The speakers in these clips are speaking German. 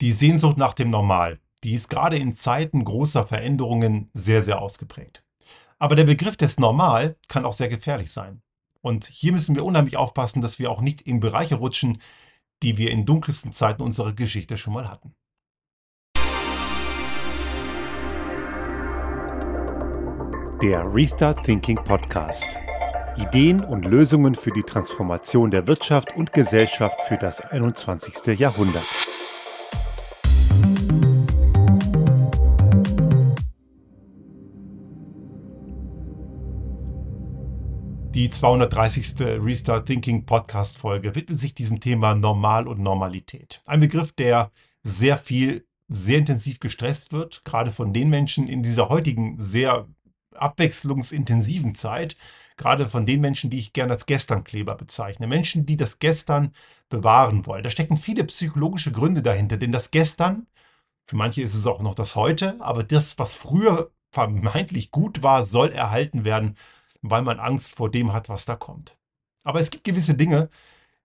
Die Sehnsucht nach dem Normal, die ist gerade in Zeiten großer Veränderungen sehr, sehr ausgeprägt. Aber der Begriff des Normal kann auch sehr gefährlich sein. Und hier müssen wir unheimlich aufpassen, dass wir auch nicht in Bereiche rutschen, die wir in dunkelsten Zeiten unserer Geschichte schon mal hatten. Der Restart Thinking Podcast. Ideen und Lösungen für die Transformation der Wirtschaft und Gesellschaft für das 21. Jahrhundert. Die 230. Restart Thinking Podcast Folge widmet sich diesem Thema Normal und Normalität. Ein Begriff, der sehr viel, sehr intensiv gestresst wird, gerade von den Menschen in dieser heutigen sehr abwechslungsintensiven Zeit, gerade von den Menschen, die ich gerne als Gesternkleber bezeichne. Menschen, die das Gestern bewahren wollen. Da stecken viele psychologische Gründe dahinter, denn das Gestern, für manche ist es auch noch das Heute, aber das, was früher vermeintlich gut war, soll erhalten werden weil man Angst vor dem hat, was da kommt. Aber es gibt gewisse Dinge,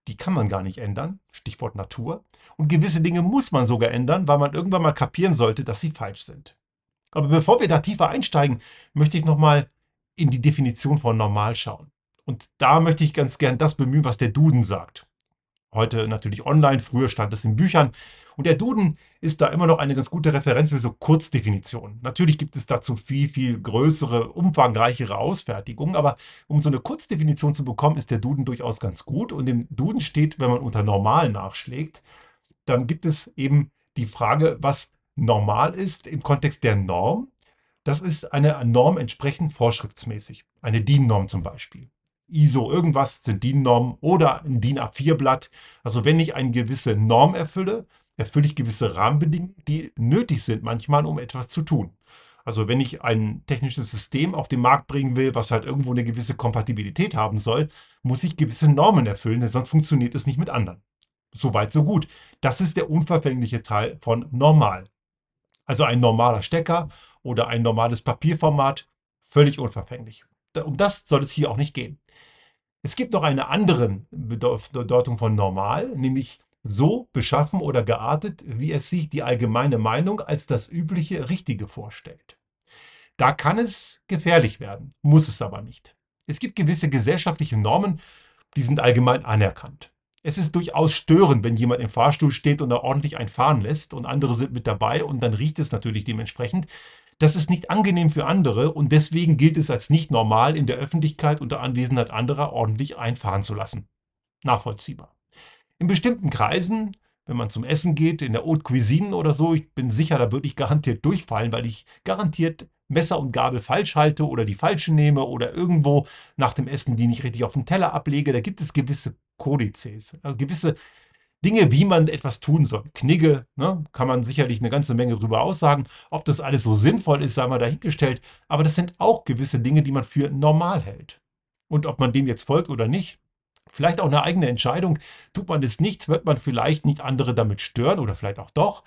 die kann man gar nicht ändern, Stichwort Natur. Und gewisse Dinge muss man sogar ändern, weil man irgendwann mal kapieren sollte, dass sie falsch sind. Aber bevor wir da tiefer einsteigen, möchte ich nochmal in die Definition von normal schauen. Und da möchte ich ganz gern das bemühen, was der Duden sagt. Heute natürlich online, früher stand es in Büchern. Und der Duden ist da immer noch eine ganz gute Referenz für so Kurzdefinitionen. Natürlich gibt es dazu viel, viel größere, umfangreichere Ausfertigungen, aber um so eine Kurzdefinition zu bekommen, ist der Duden durchaus ganz gut. Und im Duden steht, wenn man unter normal nachschlägt, dann gibt es eben die Frage, was normal ist im Kontext der Norm. Das ist eine Norm entsprechend vorschriftsmäßig. Eine DIN-Norm zum Beispiel. ISO irgendwas sind DIN-Normen oder ein DIN A4-Blatt. Also wenn ich eine gewisse Norm erfülle, erfülle ich gewisse Rahmenbedingungen, die nötig sind manchmal, um etwas zu tun. Also wenn ich ein technisches System auf den Markt bringen will, was halt irgendwo eine gewisse Kompatibilität haben soll, muss ich gewisse Normen erfüllen, denn sonst funktioniert es nicht mit anderen. Soweit, so gut. Das ist der unverfängliche Teil von normal. Also ein normaler Stecker oder ein normales Papierformat, völlig unverfänglich. Um das soll es hier auch nicht gehen. Es gibt noch eine andere Bedeutung von normal, nämlich so beschaffen oder geartet, wie es sich die allgemeine Meinung als das übliche Richtige vorstellt. Da kann es gefährlich werden, muss es aber nicht. Es gibt gewisse gesellschaftliche Normen, die sind allgemein anerkannt. Es ist durchaus störend, wenn jemand im Fahrstuhl steht und er ordentlich einen fahren lässt und andere sind mit dabei und dann riecht es natürlich dementsprechend. Das ist nicht angenehm für andere und deswegen gilt es als nicht normal, in der Öffentlichkeit unter Anwesenheit anderer ordentlich einfahren zu lassen. Nachvollziehbar. In bestimmten Kreisen, wenn man zum Essen geht, in der Haute Cuisine oder so, ich bin sicher, da würde ich garantiert durchfallen, weil ich garantiert Messer und Gabel falsch halte oder die falsche nehme oder irgendwo nach dem Essen die nicht richtig auf den Teller ablege. Da gibt es gewisse Kodizes, also gewisse Dinge, wie man etwas tun soll. Knigge, ne, kann man sicherlich eine ganze Menge drüber aussagen. Ob das alles so sinnvoll ist, sei mal dahingestellt. Aber das sind auch gewisse Dinge, die man für normal hält. Und ob man dem jetzt folgt oder nicht, Vielleicht auch eine eigene Entscheidung. Tut man es nicht, wird man vielleicht nicht andere damit stören oder vielleicht auch doch.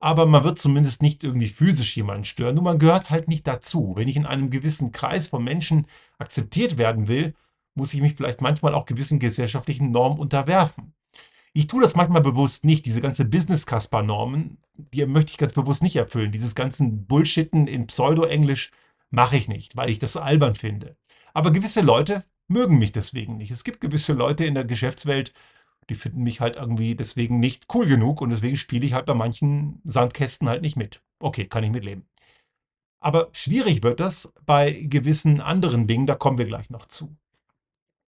Aber man wird zumindest nicht irgendwie physisch jemanden stören. Nur man gehört halt nicht dazu. Wenn ich in einem gewissen Kreis von Menschen akzeptiert werden will, muss ich mich vielleicht manchmal auch gewissen gesellschaftlichen Normen unterwerfen. Ich tue das manchmal bewusst nicht. Diese ganze Business-Casper-Normen, die möchte ich ganz bewusst nicht erfüllen. Dieses ganzen Bullshitten in Pseudo-Englisch mache ich nicht, weil ich das albern finde. Aber gewisse Leute mögen mich deswegen nicht. Es gibt gewisse Leute in der Geschäftswelt, die finden mich halt irgendwie deswegen nicht cool genug und deswegen spiele ich halt bei manchen Sandkästen halt nicht mit. Okay, kann ich mitleben. Aber schwierig wird das bei gewissen anderen Dingen, da kommen wir gleich noch zu.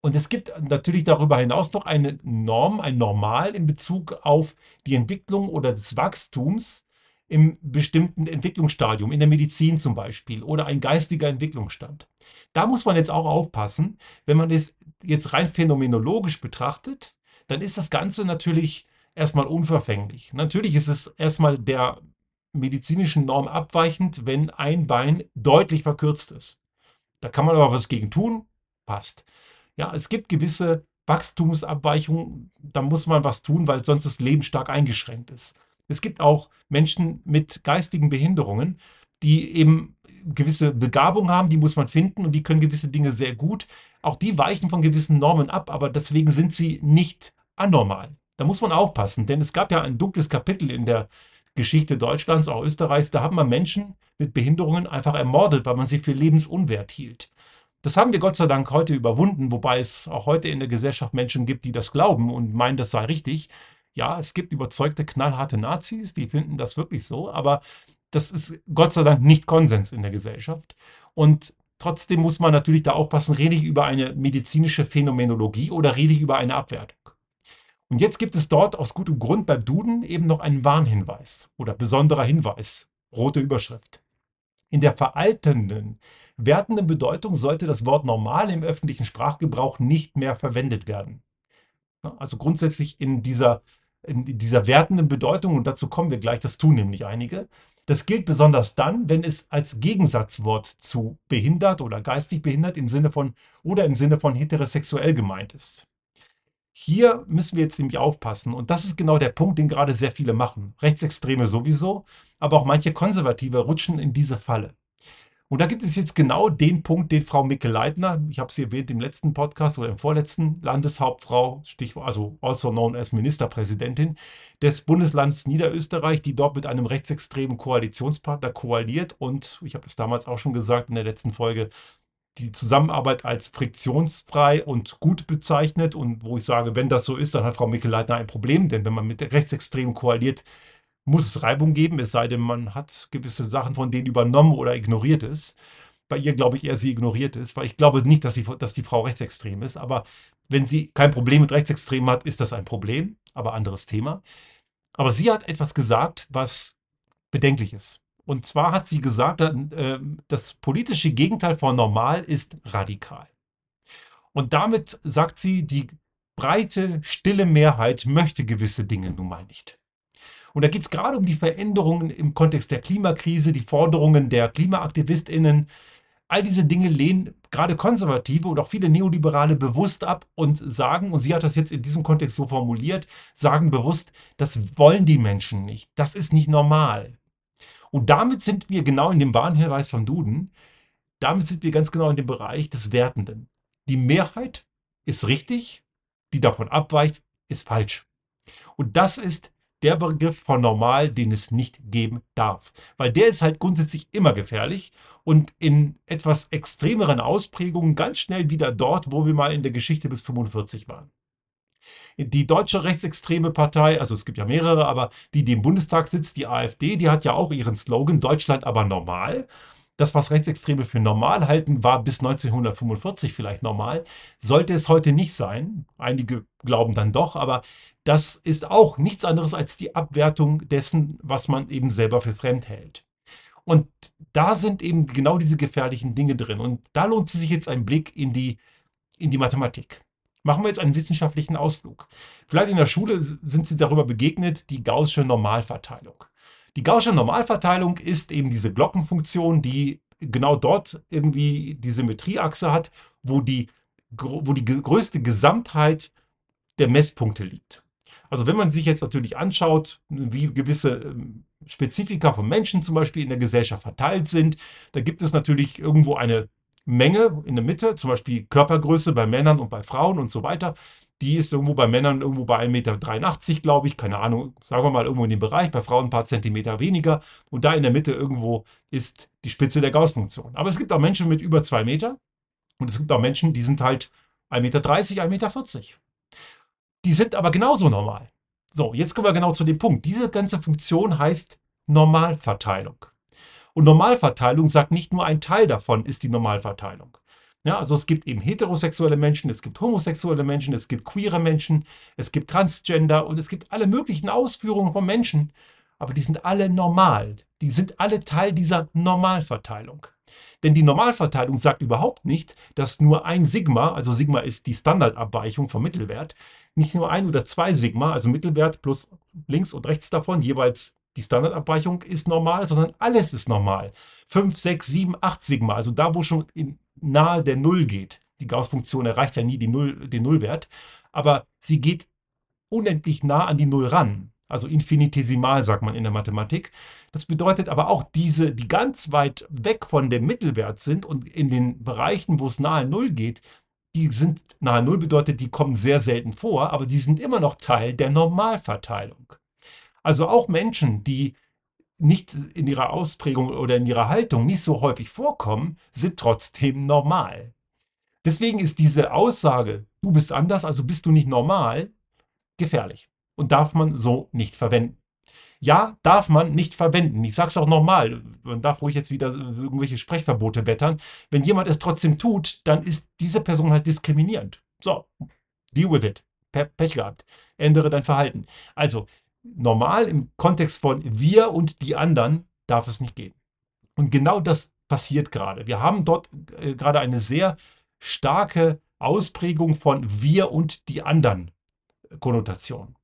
Und es gibt natürlich darüber hinaus noch eine Norm, ein Normal in Bezug auf die Entwicklung oder des Wachstums im bestimmten Entwicklungsstadium, in der Medizin zum Beispiel oder ein geistiger Entwicklungsstand. Da muss man jetzt auch aufpassen, wenn man es jetzt rein phänomenologisch betrachtet, dann ist das Ganze natürlich erstmal unverfänglich. Natürlich ist es erstmal der medizinischen Norm abweichend, wenn ein Bein deutlich verkürzt ist. Da kann man aber was gegen tun, passt. Ja, es gibt gewisse Wachstumsabweichungen, da muss man was tun, weil sonst das Leben stark eingeschränkt ist. Es gibt auch Menschen mit geistigen Behinderungen, die eben gewisse Begabung haben, die muss man finden und die können gewisse Dinge sehr gut. Auch die weichen von gewissen Normen ab, aber deswegen sind sie nicht anormal. Da muss man aufpassen, denn es gab ja ein dunkles Kapitel in der Geschichte Deutschlands, auch Österreichs, da haben wir Menschen mit Behinderungen einfach ermordet, weil man sie für lebensunwert hielt. Das haben wir Gott sei Dank heute überwunden, wobei es auch heute in der Gesellschaft Menschen gibt, die das glauben und meinen, das sei richtig. Ja, es gibt überzeugte, knallharte Nazis, die finden das wirklich so, aber das ist Gott sei Dank nicht Konsens in der Gesellschaft. Und trotzdem muss man natürlich da aufpassen, rede ich über eine medizinische Phänomenologie oder rede ich über eine Abwertung. Und jetzt gibt es dort aus gutem Grund beim Duden eben noch einen Warnhinweis oder besonderer Hinweis, rote Überschrift. In der veraltenden, wertenden Bedeutung sollte das Wort normal im öffentlichen Sprachgebrauch nicht mehr verwendet werden. Also grundsätzlich in dieser, in dieser wertenden Bedeutung, und dazu kommen wir gleich, das tun nämlich einige, das gilt besonders dann, wenn es als Gegensatzwort zu behindert oder geistig behindert im Sinne von oder im Sinne von heterosexuell gemeint ist. Hier müssen wir jetzt nämlich aufpassen und das ist genau der Punkt, den gerade sehr viele machen. Rechtsextreme sowieso, aber auch manche Konservative rutschen in diese Falle. Und da gibt es jetzt genau den Punkt, den Frau Micke-Leitner, ich habe sie erwähnt im letzten Podcast oder im vorletzten, Landeshauptfrau, Stichwort, also also known as Ministerpräsidentin des Bundeslands Niederösterreich, die dort mit einem rechtsextremen Koalitionspartner koaliert und, ich habe es damals auch schon gesagt in der letzten Folge, die Zusammenarbeit als friktionsfrei und gut bezeichnet und wo ich sage, wenn das so ist, dann hat Frau Mikkel-Leitner ein Problem, denn wenn man mit Rechtsextremen koaliert, muss es Reibung geben, es sei denn, man hat gewisse Sachen von denen übernommen oder ignoriert es. Bei ihr glaube ich eher, sie ignoriert es, weil ich glaube nicht, dass, sie, dass die Frau rechtsextrem ist, aber wenn sie kein Problem mit Rechtsextremen hat, ist das ein Problem, aber anderes Thema. Aber sie hat etwas gesagt, was bedenklich ist. Und zwar hat sie gesagt, äh, das politische Gegenteil von normal ist radikal. Und damit sagt sie, die breite, stille Mehrheit möchte gewisse Dinge nun mal nicht. Und da geht es gerade um die Veränderungen im Kontext der Klimakrise, die Forderungen der KlimaaktivistInnen. All diese Dinge lehnen gerade Konservative und auch viele Neoliberale bewusst ab und sagen, und sie hat das jetzt in diesem Kontext so formuliert, sagen bewusst, das wollen die Menschen nicht. Das ist nicht normal. Und damit sind wir genau in dem Warnhinweis von Duden, damit sind wir ganz genau in dem Bereich des Wertenden. Die Mehrheit ist richtig, die davon abweicht, ist falsch. Und das ist der Begriff von normal, den es nicht geben darf. Weil der ist halt grundsätzlich immer gefährlich und in etwas extremeren Ausprägungen ganz schnell wieder dort, wo wir mal in der Geschichte bis 45 waren. Die deutsche rechtsextreme Partei, also es gibt ja mehrere, aber die, die im Bundestag sitzt, die AfD, die hat ja auch ihren Slogan Deutschland aber normal. Das, was Rechtsextreme für normal halten, war bis 1945 vielleicht normal. Sollte es heute nicht sein. Einige glauben dann doch, aber das ist auch nichts anderes als die Abwertung dessen, was man eben selber für fremd hält. Und da sind eben genau diese gefährlichen Dinge drin. Und da lohnt sich jetzt ein Blick in die, in die Mathematik. Machen wir jetzt einen wissenschaftlichen Ausflug. Vielleicht in der Schule sind Sie darüber begegnet, die Gaußsche Normalverteilung. Die Gaußsche Normalverteilung ist eben diese Glockenfunktion, die genau dort irgendwie die Symmetrieachse hat, wo die, wo die größte Gesamtheit der Messpunkte liegt. Also wenn man sich jetzt natürlich anschaut, wie gewisse ähm, Spezifika von Menschen zum Beispiel in der Gesellschaft verteilt sind, da gibt es natürlich irgendwo eine Menge in der Mitte, zum Beispiel Körpergröße bei Männern und bei Frauen und so weiter. Die ist irgendwo bei Männern irgendwo bei 1,83 Meter, glaube ich, keine Ahnung, sagen wir mal irgendwo in dem Bereich, bei Frauen ein paar Zentimeter weniger. Und da in der Mitte irgendwo ist die Spitze der Gauss-Funktion. Aber es gibt auch Menschen mit über 2 Meter und es gibt auch Menschen, die sind halt 1,30 Meter, 1,40 Meter. Die sind aber genauso normal. So, jetzt kommen wir genau zu dem Punkt. Diese ganze Funktion heißt Normalverteilung. Und Normalverteilung sagt nicht nur ein Teil davon ist die Normalverteilung. Ja, also es gibt eben heterosexuelle Menschen, es gibt homosexuelle Menschen, es gibt queere Menschen, es gibt Transgender und es gibt alle möglichen Ausführungen von Menschen, aber die sind alle normal. Die sind alle Teil dieser Normalverteilung. Denn die Normalverteilung sagt überhaupt nicht, dass nur ein Sigma, also Sigma ist die Standardabweichung vom Mittelwert, nicht nur ein oder zwei Sigma, also Mittelwert plus links und rechts davon jeweils die Standardabweichung ist normal, sondern alles ist normal. 5, 6, 7, 8 Sigma, also da, wo schon nahe der Null geht. Die Gauss-Funktion erreicht ja nie Null, den Nullwert, aber sie geht unendlich nah an die Null ran. Also infinitesimal sagt man in der Mathematik. Das bedeutet aber auch diese, die ganz weit weg von dem Mittelwert sind und in den Bereichen, wo es nahe Null geht, die sind nahe Null bedeutet, die kommen sehr selten vor, aber die sind immer noch Teil der Normalverteilung. Also auch Menschen, die nicht in ihrer Ausprägung oder in ihrer Haltung nicht so häufig vorkommen, sind trotzdem normal. Deswegen ist diese Aussage, du bist anders, also bist du nicht normal, gefährlich und darf man so nicht verwenden. Ja, darf man nicht verwenden. Ich sage es auch nochmal, man darf ruhig jetzt wieder irgendwelche Sprechverbote wettern. Wenn jemand es trotzdem tut, dann ist diese Person halt diskriminierend. So, deal with it. Pech gehabt. Ändere dein Verhalten. Also, normal im Kontext von wir und die anderen darf es nicht gehen. Und genau das passiert gerade. Wir haben dort äh, gerade eine sehr starke Ausprägung von wir und die anderen Konnotation.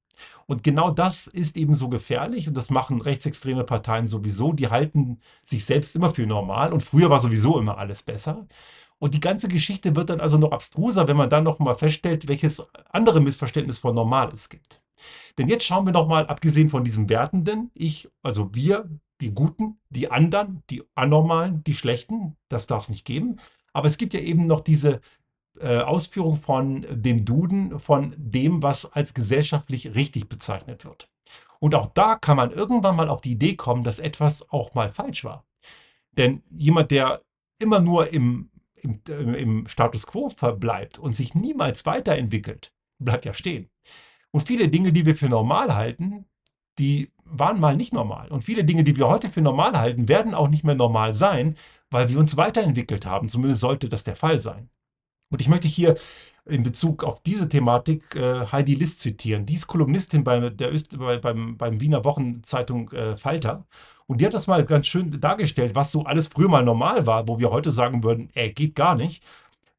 Und genau das ist eben so gefährlich und das machen rechtsextreme Parteien sowieso. Die halten sich selbst immer für normal und früher war sowieso immer alles besser. Und die ganze Geschichte wird dann also noch abstruser, wenn man dann noch mal feststellt, welches andere Missverständnis von normal es gibt. Denn jetzt schauen wir noch mal, abgesehen von diesem Wertenden, ich, also wir, die Guten, die anderen, die Anormalen, die Schlechten, das darf es nicht geben. Aber es gibt ja eben noch diese äh, Ausführung von dem Duden, von dem, was als gesellschaftlich richtig bezeichnet wird. Und auch da kann man irgendwann mal auf die Idee kommen, dass etwas auch mal falsch war. Denn jemand, der immer nur im, im, im Status quo verbleibt und sich niemals weiterentwickelt, bleibt ja stehen. Und viele Dinge, die wir für normal halten, die waren mal nicht normal. Und viele Dinge, die wir heute für normal halten, werden auch nicht mehr normal sein, weil wir uns weiterentwickelt haben. Zumindest sollte das der Fall sein. Und ich möchte hier in Bezug auf diese Thematik äh, Heidi List zitieren. Die ist Kolumnistin bei der Öst, bei, beim, beim Wiener Wochenzeitung äh, Falter. Und die hat das mal ganz schön dargestellt, was so alles früher mal normal war, wo wir heute sagen würden, ey, geht gar nicht.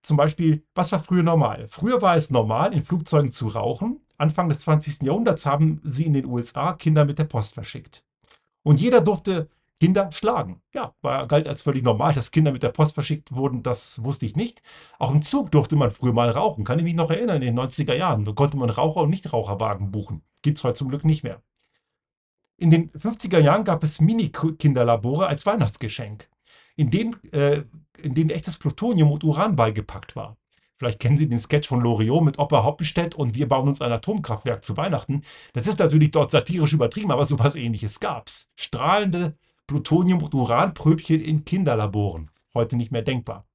Zum Beispiel, was war früher normal? Früher war es normal, in Flugzeugen zu rauchen. Anfang des 20. Jahrhunderts haben sie in den USA Kinder mit der Post verschickt. Und jeder durfte Kinder schlagen. Ja, war, galt als völlig normal, dass Kinder mit der Post verschickt wurden, das wusste ich nicht. Auch im Zug durfte man früher mal rauchen, kann ich mich noch erinnern, in den 90er Jahren. Da konnte man Raucher- und Nichtraucherwagen buchen. Gibt es heute zum Glück nicht mehr. In den 50er Jahren gab es Mini-Kinderlabore als Weihnachtsgeschenk, in denen, äh, in denen echtes Plutonium und Uran beigepackt war. Vielleicht kennen Sie den Sketch von Loriot mit Opa Hoppenstedt und wir bauen uns ein Atomkraftwerk zu Weihnachten. Das ist natürlich dort satirisch übertrieben, aber sowas ähnliches gab's. Strahlende Plutonium- und Uranpröbchen in Kinderlaboren. Heute nicht mehr denkbar.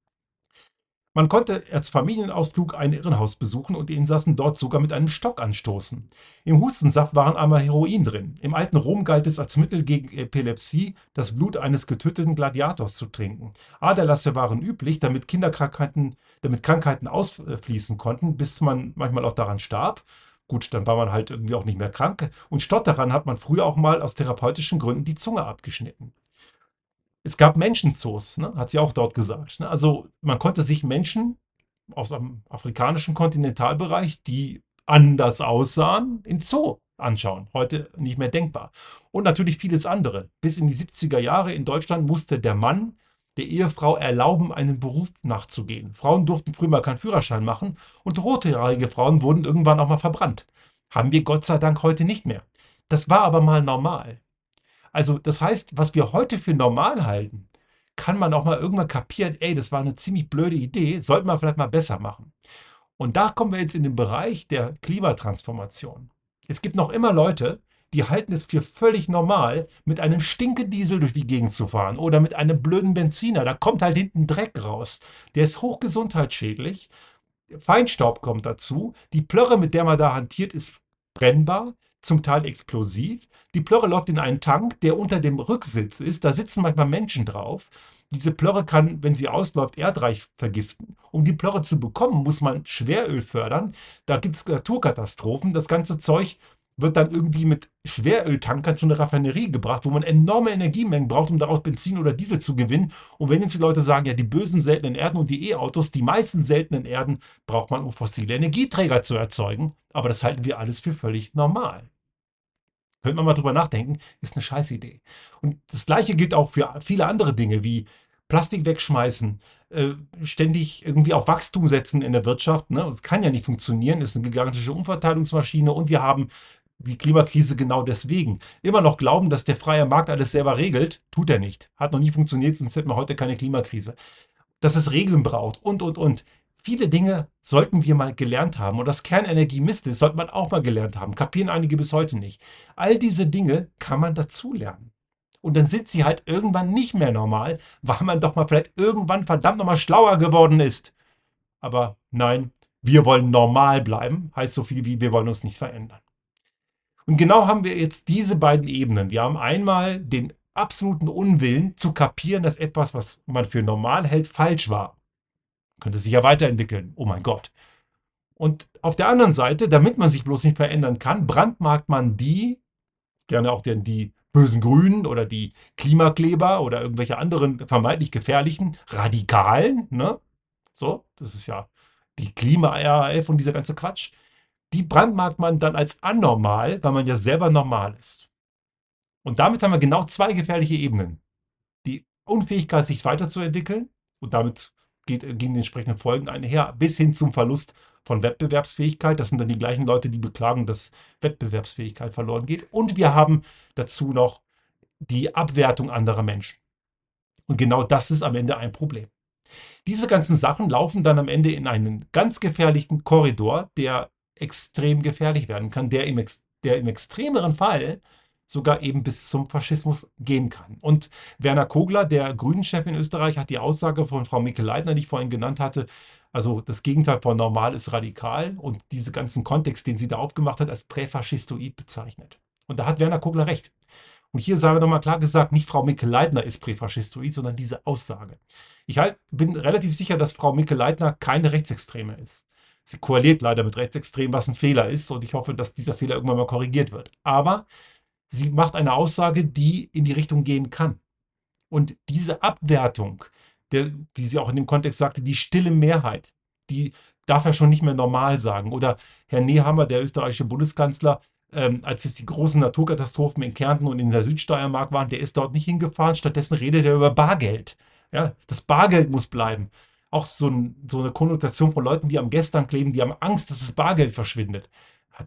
Man konnte als Familienausflug ein Irrenhaus besuchen und die Insassen dort sogar mit einem Stock anstoßen. Im Hustensaft waren einmal Heroin drin. Im alten Rom galt es als Mittel gegen Epilepsie, das Blut eines getöteten Gladiators zu trinken. Aderlasse waren üblich, damit Kinderkrankheiten, damit Krankheiten ausfließen konnten, bis man manchmal auch daran starb. Gut, dann war man halt irgendwie auch nicht mehr krank. Und Stotterern hat man früher auch mal aus therapeutischen Gründen die Zunge abgeschnitten. Es gab Menschenzoos, ne? hat sie auch dort gesagt. Ne? Also man konnte sich Menschen aus dem afrikanischen Kontinentalbereich, die anders aussahen, im Zoo anschauen. Heute nicht mehr denkbar. Und natürlich vieles andere. Bis in die 70er Jahre in Deutschland musste der Mann der Ehefrau erlauben, einem Beruf nachzugehen. Frauen durften früher mal keinen Führerschein machen und rothaarige Frauen wurden irgendwann auch mal verbrannt. Haben wir Gott sei Dank heute nicht mehr. Das war aber mal normal. Also das heißt, was wir heute für normal halten, kann man auch mal irgendwann kapieren, ey, das war eine ziemlich blöde Idee, sollten wir vielleicht mal besser machen. Und da kommen wir jetzt in den Bereich der Klimatransformation. Es gibt noch immer Leute, die halten es für völlig normal, mit einem Stinkediesel durch die Gegend zu fahren oder mit einem blöden Benziner. Da kommt halt hinten Dreck raus. Der ist hochgesundheitsschädlich. Feinstaub kommt dazu. Die Plörre, mit der man da hantiert, ist brennbar, zum Teil explosiv. Die Plörre läuft in einen Tank, der unter dem Rücksitz ist. Da sitzen manchmal Menschen drauf. Diese Plörre kann, wenn sie ausläuft, Erdreich vergiften. Um die Plörre zu bekommen, muss man Schweröl fördern. Da gibt es Naturkatastrophen. Das ganze Zeug wird dann irgendwie mit Schweröltankern zu einer Raffinerie gebracht, wo man enorme Energiemengen braucht, um daraus Benzin oder Diesel zu gewinnen. Und wenn jetzt die Leute sagen, ja, die bösen seltenen Erden und die E-Autos, die meisten seltenen Erden braucht man, um fossile Energieträger zu erzeugen. Aber das halten wir alles für völlig normal. Könnte man mal drüber nachdenken, ist eine Scheißidee. Und das Gleiche gilt auch für viele andere Dinge wie Plastik wegschmeißen, äh, ständig irgendwie auf Wachstum setzen in der Wirtschaft. Ne? Das kann ja nicht funktionieren, ist eine gigantische Umverteilungsmaschine und wir haben die Klimakrise genau deswegen. Immer noch glauben, dass der freie Markt alles selber regelt, tut er nicht. Hat noch nie funktioniert, sonst hätten wir heute keine Klimakrise. Dass es Regeln braucht und, und, und. Viele Dinge sollten wir mal gelernt haben. Und das Kernenergie Mist ist, sollte man auch mal gelernt haben. Kapieren einige bis heute nicht. All diese Dinge kann man dazulernen. Und dann sind sie halt irgendwann nicht mehr normal, weil man doch mal vielleicht irgendwann verdammt nochmal schlauer geworden ist. Aber nein, wir wollen normal bleiben, heißt so viel wie wir wollen uns nicht verändern. Und genau haben wir jetzt diese beiden Ebenen. Wir haben einmal den absoluten Unwillen zu kapieren, dass etwas, was man für normal hält, falsch war. Könnte sich ja weiterentwickeln. Oh mein Gott. Und auf der anderen Seite, damit man sich bloß nicht verändern kann, brandmarkt man die, gerne auch die, die bösen Grünen oder die Klimakleber oder irgendwelche anderen vermeintlich gefährlichen Radikalen, ne? So, das ist ja die Klima-RAF und dieser ganze Quatsch. Die brandmarkt man dann als anormal, weil man ja selber normal ist. Und damit haben wir genau zwei gefährliche Ebenen. Die Unfähigkeit, sich weiterzuentwickeln und damit geht gegen die entsprechenden Folgen einher, bis hin zum Verlust von Wettbewerbsfähigkeit. Das sind dann die gleichen Leute, die beklagen, dass Wettbewerbsfähigkeit verloren geht. Und wir haben dazu noch die Abwertung anderer Menschen. Und genau das ist am Ende ein Problem. Diese ganzen Sachen laufen dann am Ende in einen ganz gefährlichen Korridor, der extrem gefährlich werden kann, der im, der im extremeren Fall sogar eben bis zum Faschismus gehen kann. Und Werner Kogler, der Grünen-Chef in Österreich, hat die Aussage von Frau Mikl-Leitner, die ich vorhin genannt hatte, also das Gegenteil von normal ist radikal und diese ganzen Kontext, den sie da aufgemacht hat, als präfaschistoid bezeichnet. Und da hat Werner Kogler recht. Und hier sagen wir nochmal klar gesagt, nicht Frau Mikl-Leitner ist präfaschistoid, sondern diese Aussage. Ich halt, bin relativ sicher, dass Frau Mikl-Leitner keine Rechtsextreme ist. Sie koaliert leider mit Rechtsextremen, was ein Fehler ist und ich hoffe, dass dieser Fehler irgendwann mal korrigiert wird. Aber sie macht eine Aussage, die in die Richtung gehen kann. Und diese Abwertung, der, wie sie auch in dem Kontext sagte, die stille Mehrheit, die darf er schon nicht mehr normal sagen. Oder Herr Nehammer, der österreichische Bundeskanzler, ähm, als es die großen Naturkatastrophen in Kärnten und in der Südsteiermark waren, der ist dort nicht hingefahren. Stattdessen redet er über Bargeld. Ja, das Bargeld muss bleiben. Auch so, ein, so eine Konnotation von Leuten, die am Gestern kleben, die haben Angst, dass das Bargeld verschwindet.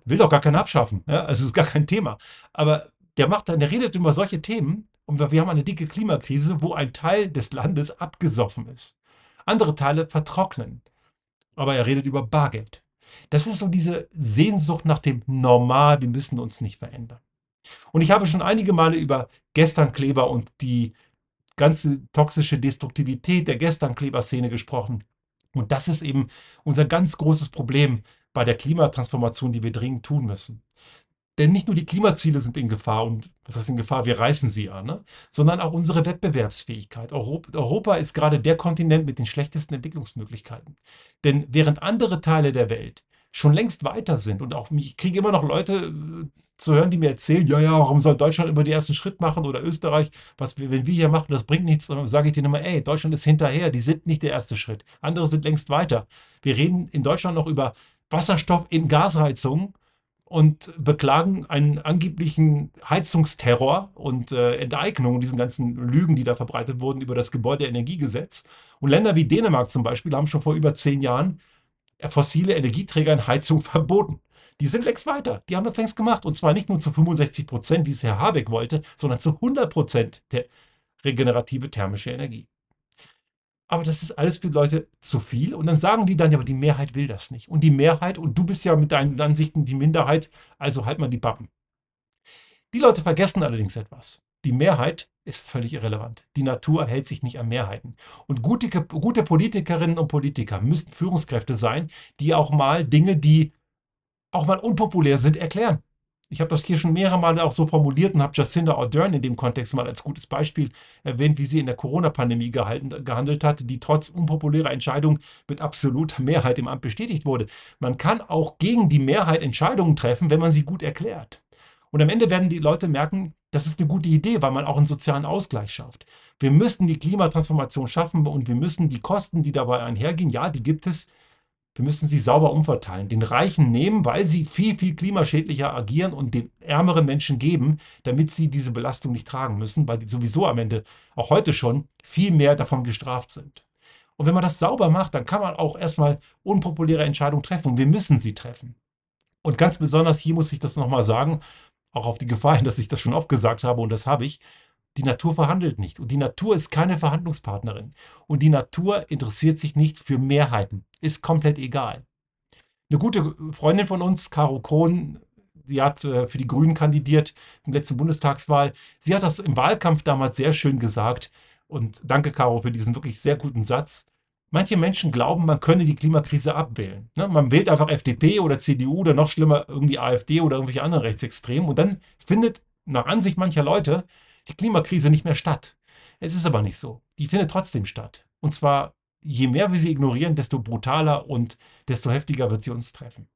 Will doch gar keiner abschaffen. Ja, also es ist gar kein Thema. Aber der macht dann, der redet über solche Themen und wir haben eine dicke Klimakrise, wo ein Teil des Landes abgesoffen ist. Andere Teile vertrocknen. Aber er redet über Bargeld. Das ist so diese Sehnsucht nach dem Normal, wir müssen uns nicht verändern. Und ich habe schon einige Male über Gesternkleber und die ganze toxische Destruktivität der Gesternkleber-Szene gesprochen. Und das ist eben unser ganz großes Problem bei der Klimatransformation, die wir dringend tun müssen. Denn nicht nur die Klimaziele sind in Gefahr und was heißt in Gefahr, wir reißen sie an, ne? sondern auch unsere Wettbewerbsfähigkeit. Europa ist gerade der Kontinent mit den schlechtesten Entwicklungsmöglichkeiten. Denn während andere Teile der Welt schon längst weiter sind und auch ich kriege immer noch Leute äh, zu hören, die mir erzählen, ja, ja, warum soll Deutschland immer den ersten Schritt machen oder Österreich, was wir, wenn wir hier machen, das bringt nichts, dann sage ich denen immer, ey, Deutschland ist hinterher, die sind nicht der erste Schritt. Andere sind längst weiter. Wir reden in Deutschland noch über Wasserstoff in Gasheizungen und beklagen einen angeblichen Heizungsterror und äh, Enteignung und diesen ganzen Lügen, die da verbreitet wurden über das Gebäudeenergiegesetz. Und Länder wie Dänemark zum Beispiel haben schon vor über zehn Jahren fossile Energieträger in Heizung verboten. Die sind längst weiter. Die haben das längst gemacht. Und zwar nicht nur zu 65 Prozent, wie es Herr Habeck wollte, sondern zu 100 Prozent der regenerative thermische Energie aber das ist alles für Leute zu viel. Und dann sagen die dann, ja, aber die Mehrheit will das nicht. Und die Mehrheit, und du bist ja mit deinen Ansichten die Minderheit, also halt mal die Pappen. Die Leute vergessen allerdings etwas. Die Mehrheit ist völlig irrelevant. Die Natur hält sich nicht an Mehrheiten. Und gute, gute Politikerinnen und Politiker müssten Führungskräfte sein, die auch mal Dinge, die auch mal unpopulär sind, erklären. Ich habe das hier schon mehrere Male auch so formuliert und habe Jacinda Ardern in dem Kontext mal als gutes Beispiel erwähnt, wie sie in der Corona-Pandemie gehandelt hat, die trotz unpopulärer Entscheidungen mit absoluter Mehrheit im Amt bestätigt wurde. Man kann auch gegen die Mehrheit Entscheidungen treffen, wenn man sie gut erklärt. Und am Ende werden die Leute merken, das ist eine gute Idee, weil man auch einen sozialen Ausgleich schafft. Wir müssen die Klimatransformation schaffen und wir müssen die Kosten, die dabei einhergehen, ja, die gibt es, wir müssen sie sauber umverteilen. Den Reichen nehmen, weil sie viel, viel klimaschädlicher agieren und den ärmeren Menschen geben, damit sie diese Belastung nicht tragen müssen, weil die sowieso am Ende auch heute schon viel mehr davon gestraft sind. Und wenn man das sauber macht, dann kann man auch erstmal unpopuläre Entscheidungen treffen. Und wir müssen sie treffen. Und ganz besonders hier muss ich das nochmal sagen, auch auf die Gefahr hin, dass ich das schon oft gesagt habe, und das habe ich, Die Natur verhandelt nicht. Und die Natur ist keine Verhandlungspartnerin. Und die Natur interessiert sich nicht für Mehrheiten. Ist komplett egal. Eine gute Freundin von uns, Caro Krohn, die hat äh, für die Grünen kandidiert im letzten Bundestagswahl. Sie hat das im Wahlkampf damals sehr schön gesagt. Und danke, Caro, für diesen wirklich sehr guten Satz. Manche Menschen glauben, man könne die Klimakrise abwählen. Ne? Man wählt einfach FDP oder CDU oder noch schlimmer irgendwie AfD oder irgendwelche anderen Rechtsextremen und dann findet nach Ansicht mancher Leute die Klimakrise nicht mehr statt. Es ist aber nicht so. Die findet trotzdem statt. Und zwar, je mehr wir sie ignorieren, desto brutaler und desto heftiger wird sie uns treffen.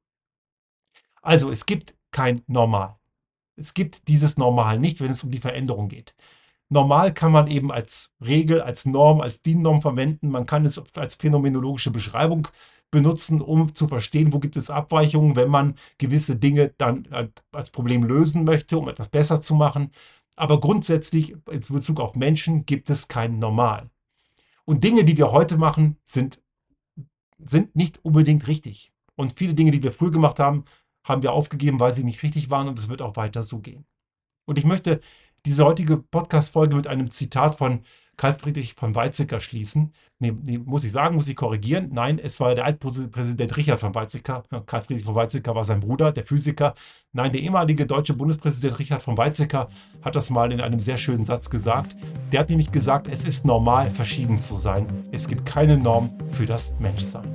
Also, es gibt kein Normal. Es gibt dieses Normal nicht, wenn es um die Veränderung geht. Normal kann man eben als Regel, als Norm, als DIN-Norm verwenden. Man kann es als phänomenologische Beschreibung benutzen, um zu verstehen, wo gibt es Abweichungen, wenn man gewisse Dinge dann als Problem lösen möchte, um etwas besser zu machen. Aber grundsätzlich in Bezug auf Menschen gibt es kein Normal. Und Dinge, die wir heute machen, sind, sind nicht unbedingt richtig. Und viele Dinge, die wir früher gemacht haben, haben wir aufgegeben, weil sie nicht richtig waren und es wird auch weiter so gehen. Und ich möchte diese heutige Podcast-Folge mit einem Zitat von Karl Friedrich von Weizsäcker schließen. Nee, nee, muss ich sagen, muss ich korrigieren. Nein, es war der Altpräsident Richard von Weizsäcker. Karl Friedrich von Weizsäcker war sein Bruder, der Physiker. Nein, der ehemalige deutsche Bundespräsident Richard von Weizsäcker hat das mal in einem sehr schönen Satz gesagt. Der hat nämlich gesagt, es ist normal, verschieden zu sein. Es gibt keine Norm für das Menschsein.